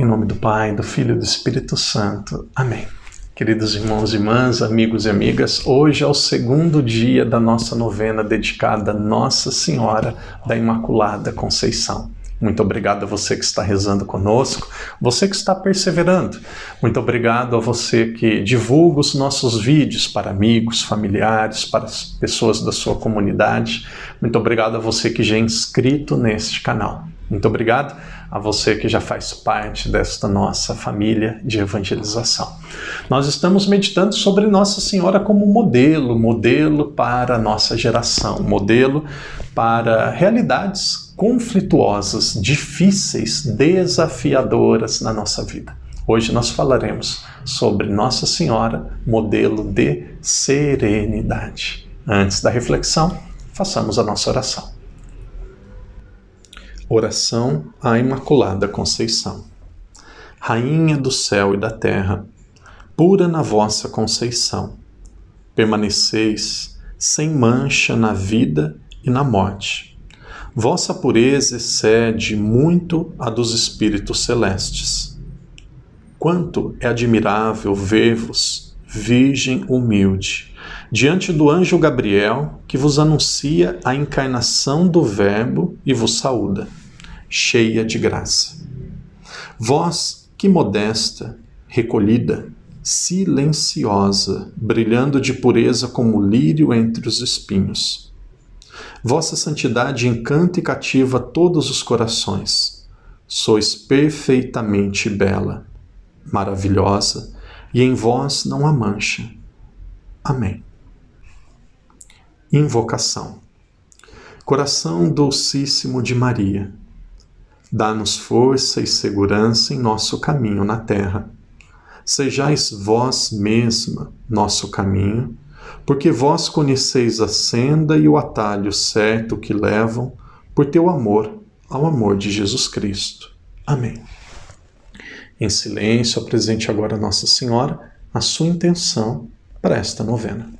Em nome do Pai, do Filho e do Espírito Santo. Amém. Queridos irmãos e irmãs, amigos e amigas, hoje é o segundo dia da nossa novena dedicada a Nossa Senhora da Imaculada Conceição. Muito obrigado a você que está rezando conosco, você que está perseverando. Muito obrigado a você que divulga os nossos vídeos para amigos, familiares, para as pessoas da sua comunidade. Muito obrigado a você que já é inscrito neste canal. Muito obrigado a você que já faz parte desta nossa família de evangelização. Nós estamos meditando sobre Nossa Senhora como modelo, modelo para a nossa geração, modelo para realidades conflituosas, difíceis, desafiadoras na nossa vida. Hoje nós falaremos sobre Nossa Senhora, modelo de serenidade. Antes da reflexão, façamos a nossa oração. Oração à Imaculada Conceição. Rainha do céu e da terra, pura na vossa conceição, permaneceis sem mancha na vida e na morte Vossa pureza excede muito a dos espíritos celestes. Quanto é admirável ver-vos, Virgem humilde, diante do anjo Gabriel, que vos anuncia a encarnação do Verbo e vos saúda, cheia de graça. Vós, que modesta, recolhida, silenciosa, brilhando de pureza como lírio entre os espinhos, Vossa santidade encanta e cativa todos os corações. Sois perfeitamente bela, maravilhosa, e em vós não há mancha. Amém. Invocação. Coração Dulcíssimo de Maria, dá-nos força e segurança em nosso caminho na terra. Sejais vós mesma nosso caminho porque vós conheceis a senda e o atalho certo que levam por teu amor ao amor de Jesus Cristo. Amém. Em silêncio, apresente agora Nossa Senhora a sua intenção para esta novena.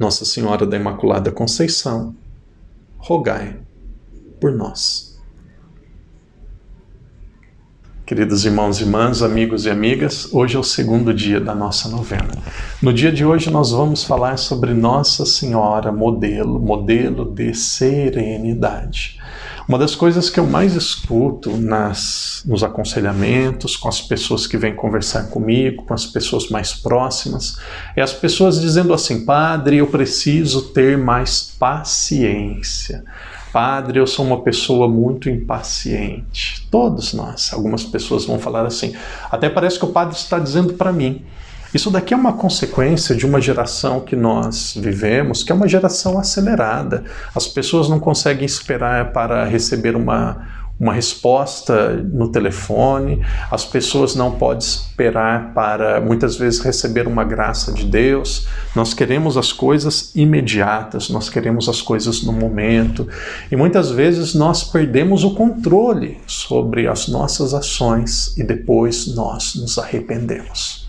Nossa Senhora da Imaculada Conceição, rogai por nós. Queridos irmãos e irmãs, amigos e amigas, hoje é o segundo dia da nossa novena. No dia de hoje nós vamos falar sobre Nossa Senhora modelo, modelo de serenidade. Uma das coisas que eu mais escuto nas, nos aconselhamentos, com as pessoas que vêm conversar comigo, com as pessoas mais próximas, é as pessoas dizendo assim: Padre, eu preciso ter mais paciência. Padre, eu sou uma pessoa muito impaciente. Todos nós. Algumas pessoas vão falar assim. Até parece que o padre está dizendo para mim. Isso daqui é uma consequência de uma geração que nós vivemos, que é uma geração acelerada. As pessoas não conseguem esperar para receber uma, uma resposta no telefone, as pessoas não podem esperar para muitas vezes receber uma graça de Deus. Nós queremos as coisas imediatas, nós queremos as coisas no momento e muitas vezes nós perdemos o controle sobre as nossas ações e depois nós nos arrependemos.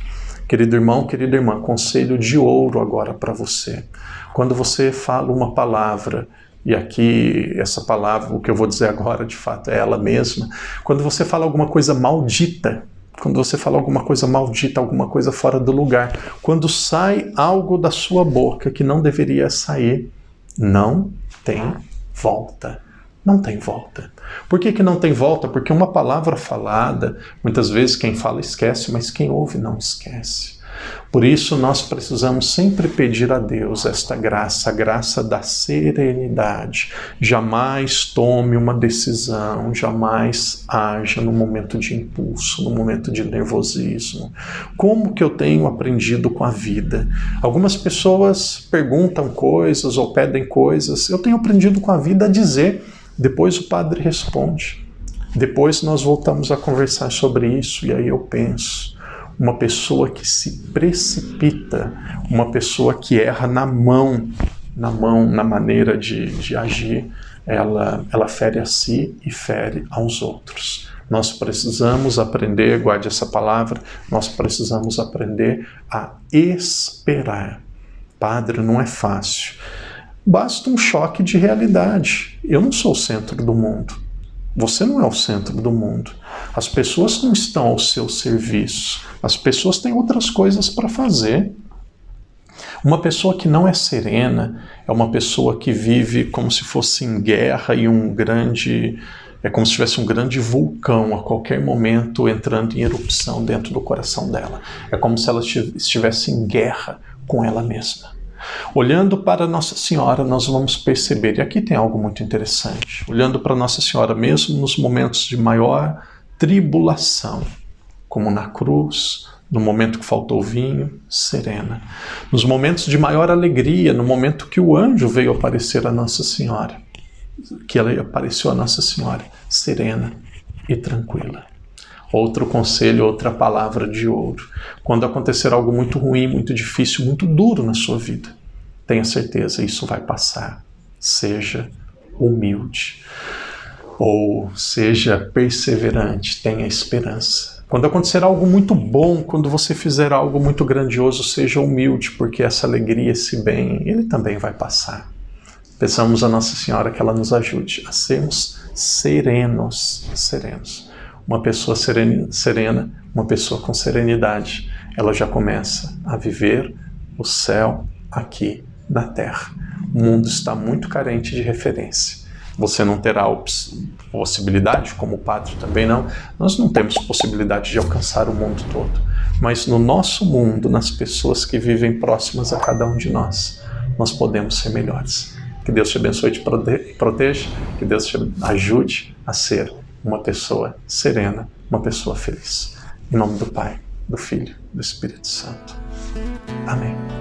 Querido irmão, querida irmã, conselho de ouro agora para você. Quando você fala uma palavra, e aqui essa palavra, o que eu vou dizer agora, de fato, é ela mesma. Quando você fala alguma coisa maldita, quando você fala alguma coisa maldita, alguma coisa fora do lugar, quando sai algo da sua boca que não deveria sair, não tem volta. Não tem volta. Por que, que não tem volta? Porque uma palavra falada, muitas vezes quem fala esquece, mas quem ouve não esquece. Por isso, nós precisamos sempre pedir a Deus esta graça, a graça da serenidade. Jamais tome uma decisão, jamais haja no momento de impulso, no momento de nervosismo. Como que eu tenho aprendido com a vida? Algumas pessoas perguntam coisas ou pedem coisas. Eu tenho aprendido com a vida a dizer, depois o padre responde. Depois nós voltamos a conversar sobre isso e aí eu penso uma pessoa que se precipita, uma pessoa que erra na mão, na mão, na maneira de, de agir, ela, ela fere a si e fere aos outros. Nós precisamos aprender, guarde essa palavra, nós precisamos aprender a esperar. Padre, não é fácil. Basta um choque de realidade. Eu não sou o centro do mundo. Você não é o centro do mundo. As pessoas não estão ao seu serviço. As pessoas têm outras coisas para fazer. Uma pessoa que não é serena é uma pessoa que vive como se fosse em guerra e um grande. É como se tivesse um grande vulcão a qualquer momento entrando em erupção dentro do coração dela. É como se ela estivesse em guerra com ela mesma. Olhando para Nossa Senhora, nós vamos perceber, e aqui tem algo muito interessante. Olhando para Nossa Senhora, mesmo nos momentos de maior tribulação, como na cruz, no momento que faltou vinho, serena. Nos momentos de maior alegria, no momento que o anjo veio aparecer a Nossa Senhora, que ela apareceu a Nossa Senhora, serena e tranquila. Outro conselho, outra palavra de ouro. Quando acontecer algo muito ruim, muito difícil, muito duro na sua vida, tenha certeza, isso vai passar. Seja humilde ou seja perseverante, tenha esperança. Quando acontecer algo muito bom, quando você fizer algo muito grandioso, seja humilde, porque essa alegria, esse bem, ele também vai passar. Peçamos a Nossa Senhora que ela nos ajude a sermos serenos, serenos. Uma pessoa serena, uma pessoa com serenidade, ela já começa a viver o céu aqui na terra. O mundo está muito carente de referência você não terá possibilidade, como o padre também não. Nós não temos possibilidade de alcançar o mundo todo, mas no nosso mundo, nas pessoas que vivem próximas a cada um de nós, nós podemos ser melhores. Que Deus te abençoe e te proteja, que Deus te ajude a ser uma pessoa serena, uma pessoa feliz. Em nome do Pai, do Filho, do Espírito Santo. Amém.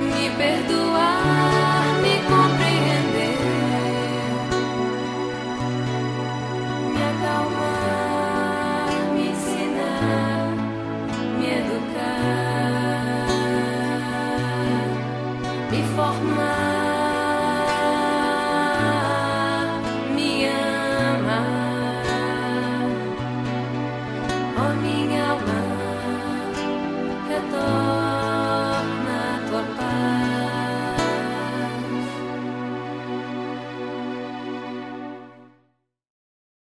me perdoa.